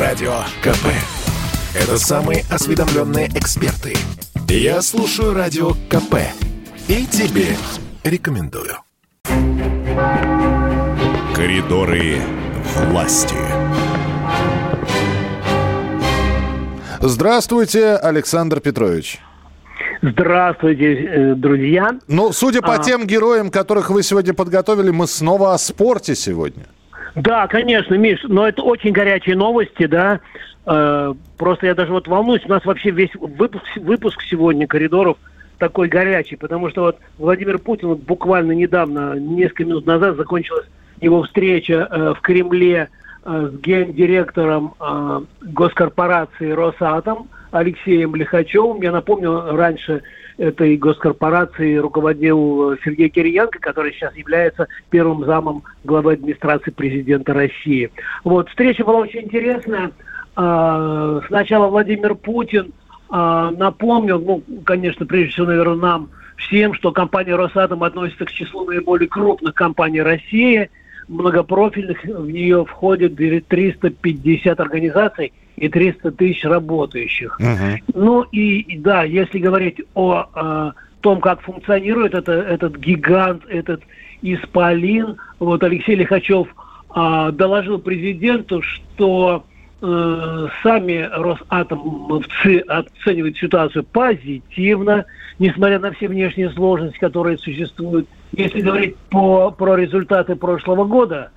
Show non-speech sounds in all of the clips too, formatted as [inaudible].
Радио КП. Это самые осведомленные эксперты. Я слушаю Радио КП. И тебе рекомендую. Коридоры власти. Здравствуйте, Александр Петрович. Здравствуйте, э, друзья. Ну, судя по а... тем героям, которых вы сегодня подготовили, мы снова о спорте сегодня. Да, конечно, Миш, но это очень горячие новости, да. Э, просто я даже вот волнуюсь, у нас вообще весь выпуск, выпуск сегодня коридоров такой горячий, потому что вот Владимир Путин вот буквально недавно, несколько минут назад закончилась его встреча э, в Кремле э, с гендиректором э, госкорпорации «Росатом» Алексеем Лихачевым. Я напомню, раньше этой госкорпорации руководил Сергей Кириенко, который сейчас является первым замом главы администрации президента России. Вот, встреча была очень интересная. А, сначала Владимир Путин а, напомнил, ну, конечно, прежде всего, наверное, нам всем, что компания «Росатом» относится к числу наиболее крупных компаний России, многопрофильных, в нее входит 350 организаций и 300 тысяч работающих. Uh-huh. Ну и, да, если говорить о, о том, как функционирует это, этот гигант, этот исполин, вот Алексей Лихачев а, доложил президенту, что э, сами Росатомовцы оценивают ситуацию позитивно, несмотря на все внешние сложности, которые существуют. Если говорить по, про результаты прошлого года,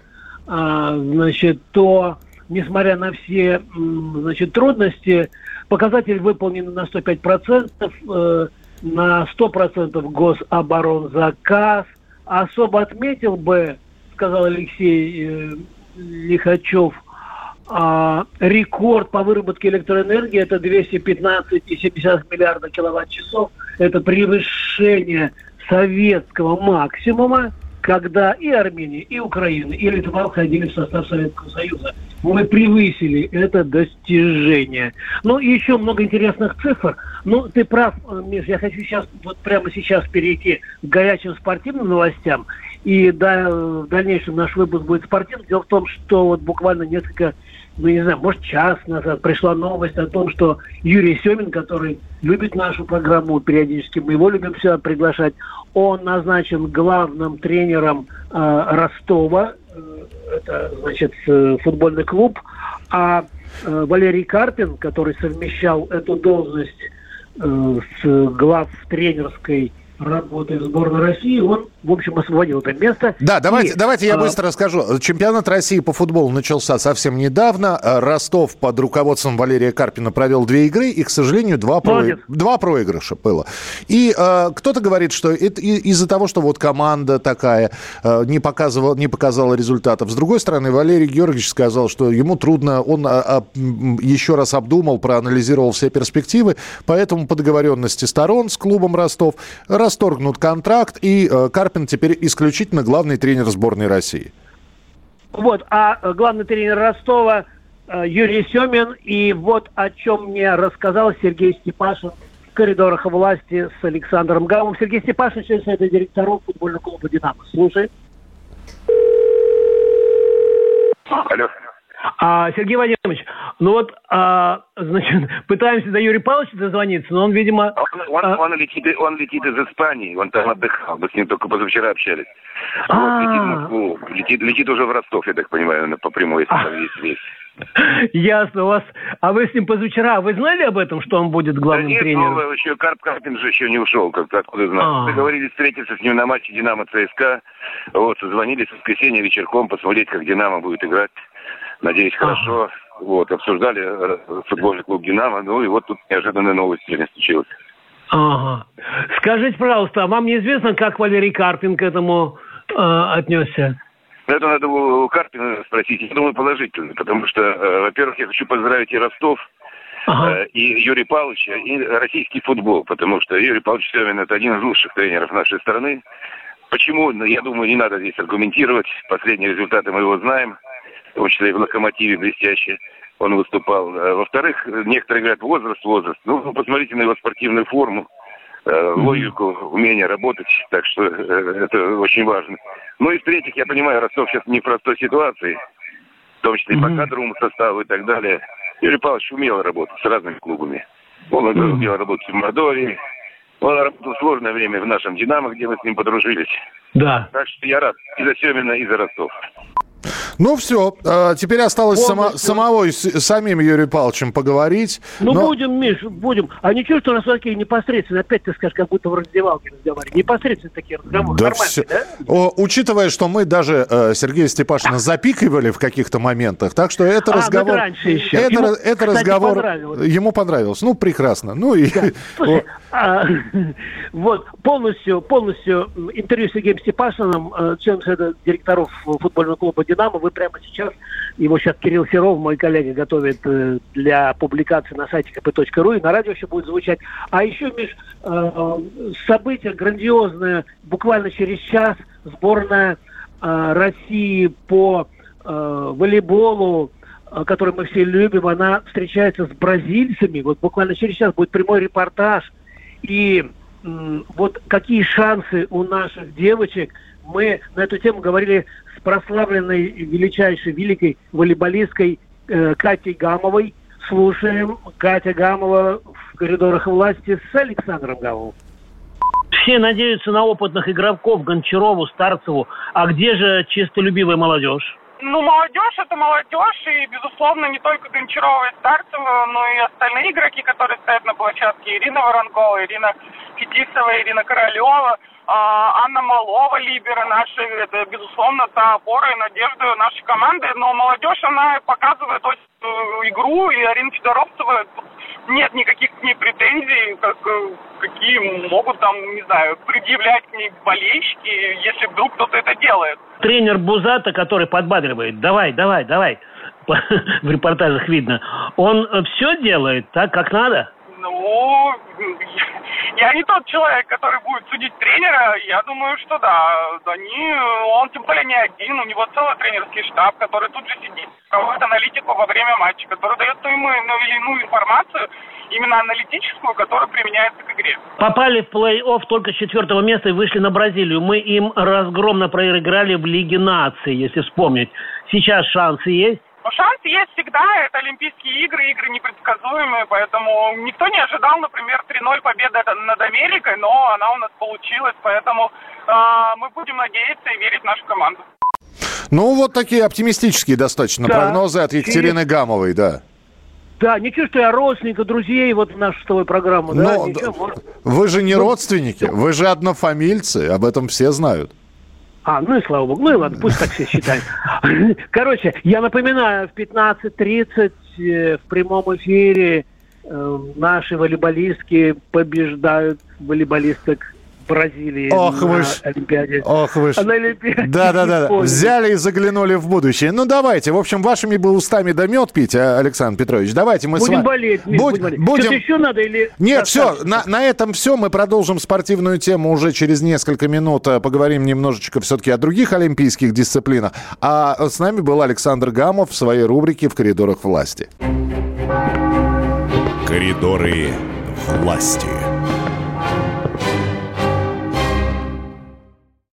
а, значит, то несмотря на все значит, трудности, показатель выполнен на 105%, э, на 100% гособоронзаказ. Особо отметил бы, сказал Алексей э, Лихачев, а, рекорд по выработке электроэнергии это 215,7 миллиарда киловатт-часов. Это превышение советского максимума когда и Армения, и Украина, и Литва входили в состав Советского Союза. Мы превысили это достижение. Ну, и еще много интересных цифр. Ну, ты прав, Миш, я хочу сейчас, вот прямо сейчас перейти к горячим спортивным новостям. И да, в дальнейшем наш выпуск будет спортивным. Дело в том, что вот буквально несколько ну, не знаю, может, час назад пришла новость о том, что Юрий Семин, который любит нашу программу, периодически мы его любим сюда приглашать, он назначен главным тренером э, Ростова, э, это, значит, э, футбольный клуб, а э, Валерий Карпин, который совмещал эту должность э, с глав тренерской работает в сборной России, он, в общем, освободил это место. Да, давайте, и, давайте я а... быстро расскажу. Чемпионат России по футболу начался совсем недавно. Ростов под руководством Валерия Карпина провел две игры, и, к сожалению, два, про... два проигрыша было. И э, кто-то говорит, что это из-за того, что вот команда такая э, не, показывала, не показала результатов. С другой стороны, Валерий Георгиевич сказал, что ему трудно, он а, а, еще раз обдумал, проанализировал все перспективы, поэтому по договоренности сторон с клубом Ростов расторгнут контракт, и э, Карпин теперь исключительно главный тренер сборной России. Вот, а э, главный тренер Ростова э, Юрий Семин, и вот о чем мне рассказал Сергей Степашин в коридорах власти с Александром Гамом. Сергей Степашин, член совета директоров футбольного клуба «Динамо». Слушай. Алло. А, Сергей Владимирович, ну вот, а, значит, [laughs] пытаемся до Юрия Павловича дозвониться, но он, видимо... Он, он, а... он, летит, он летит из Испании, он там отдыхал, мы с ним только позавчера общались. Вот, а. летит в Москву, летит, летит уже в Ростов, я так понимаю, по прямой, если там есть связь. Ясно, у вас. А вы с ним позавчера, вы знали об этом, что он будет главным да нет, тренером? Ну, еще Карп Карпин же еще не ушел, как-то откуда знать. А. Договорились встретиться с ним на матче Динамо ЦСКА. Вот, созвонились в воскресенье вечерком, посмотреть, как Динамо будет играть. Надеюсь, хорошо. Вот, обсуждали э, футбольный клуб «Динамо», ну и вот тут неожиданная новость сегодня случилась. Ага. Скажите, пожалуйста, а вам неизвестно, как Валерий Карпин к этому э, отнесся? Это надо у Карпина спросить. Я думаю, положительно, потому что, э, во-первых, я хочу поздравить и Ростов, ага. э, и Юрия Павловича, и российский футбол, потому что Юрий Павлович Семин – это один из лучших тренеров нашей страны. Почему? Ну, я думаю, не надо здесь аргументировать. Последние результаты мы его знаем – в том числе и в «Локомотиве» блестяще он выступал. Э, во-вторых, некоторые говорят, возраст, возраст. Ну, посмотрите на его спортивную форму, э, логику, умение работать. Так что э, это очень важно. Ну и в-третьих, я понимаю, Ростов сейчас не в простой ситуации. том числе и по кадровому составу и так далее. Юрий Павлович умел работать с разными клубами. Он умел работать в Мордовии, он работал в сложное время в нашем «Динамо», где мы с ним подружились. Да. Так что я рад и за Семина, и за Ростов. Ну все, а, теперь осталось само, самого самим Юрием Павловичем поговорить. Ну но... будем, Миш, будем. А ничего, что у нас такие непосредственно, опять ты скажешь, как будто в раздевалке разговаривали. Непосредственно такие разговоры. Да все... да? О, учитывая, что мы даже э, Сергея Степашина запикивали в каких-то моментах, так что это а, разговор... раньше еще. Это, ему, это кстати, разговор... Понравилось. Ему понравилось. Ну, прекрасно. Ну и... Да. [laughs] Слушай, а, [laughs] вот, полностью, полностью интервью с Сергеем Степашиным, э, членом совета директоров футбольного клуба «Динамо», вы прямо сейчас, его сейчас Кирилл Серов, мой коллега, готовит э, для публикации на сайте kp.ru, и на радио еще будет звучать. А еще, Миш, э, событие грандиозное, буквально через час сборная э, России по волейболу, который мы все любим, она встречается с бразильцами. Вот буквально через час будет прямой репортаж. И вот какие шансы у наших девочек. Мы на эту тему говорили прославленной, величайшей, великой волейболисткой э, Катей Гамовой. Слушаем Катя Гамова в коридорах власти с Александром Гамовым. Все надеются на опытных игроков Гончарову, Старцеву. А где же чистолюбивая молодежь? Ну, молодежь это молодежь, и, безусловно, не только Гончарова и Старцева, но и остальные игроки, которые стоят на площадке. Ирина Воронкова, Ирина Фетисова, Ирина Королева – а, Анна Малова, либера наши, это, безусловно, та опора и надежда нашей команды. Но молодежь, она показывает очень игру, и Арина Федоровцева, нет никаких к ней претензий, как, э, какие могут там, не знаю, предъявлять к ней болельщики, если вдруг кто-то это делает. Тренер Бузата, который подбадривает, давай, давай, давай, [laughs] в репортажах видно, он все делает так, как надо? Ну, [laughs] я не тот человек, который будет судить тренера. Я думаю, что да. Они, он тем более не один. У него целый тренерский штаб, который тут же сидит, проводит аналитику во время матча, который дает ему ну, или иную информацию, именно аналитическую, которая применяется к игре. Попали в плей-офф только с четвертого места и вышли на Бразилию. Мы им разгромно проиграли в Лиге наций, если вспомнить. Сейчас шансы есть? Но шанс есть всегда, это Олимпийские игры, игры непредсказуемые, поэтому никто не ожидал, например, 3-0 победы над Америкой, но она у нас получилась, поэтому э, мы будем надеяться и верить в нашу команду. Ну, вот такие оптимистические достаточно да. прогнозы от Екатерины и... Гамовой, да. Да, ничего, что я родственника, друзей вот в нашу с тобой программу. Но да, ничего, может... Вы же не ну, родственники, вы же однофамильцы, об этом все знают. А, ну и слава богу. Ну и ладно, пусть так все считают. [laughs] Короче, я напоминаю, в 15.30 э, в прямом эфире э, наши волейболистки побеждают волейболисток Бразилии Ох на вы ж, Олимпиаде. Ох вы ж. На Олимпиаде. Да, да, да. Взяли и заглянули в будущее. Ну, давайте. В общем, вашими бы устами да мед пить, а, Александр Петрович. Давайте мы будем с вами... Болеть, Миш, будем болеть. Будем... Что-то еще надо или... Нет, все. На, на этом все. Мы продолжим спортивную тему уже через несколько минут. А, поговорим немножечко все-таки о других олимпийских дисциплинах. А с нами был Александр Гамов в своей рубрике «В коридорах власти». Коридоры власти.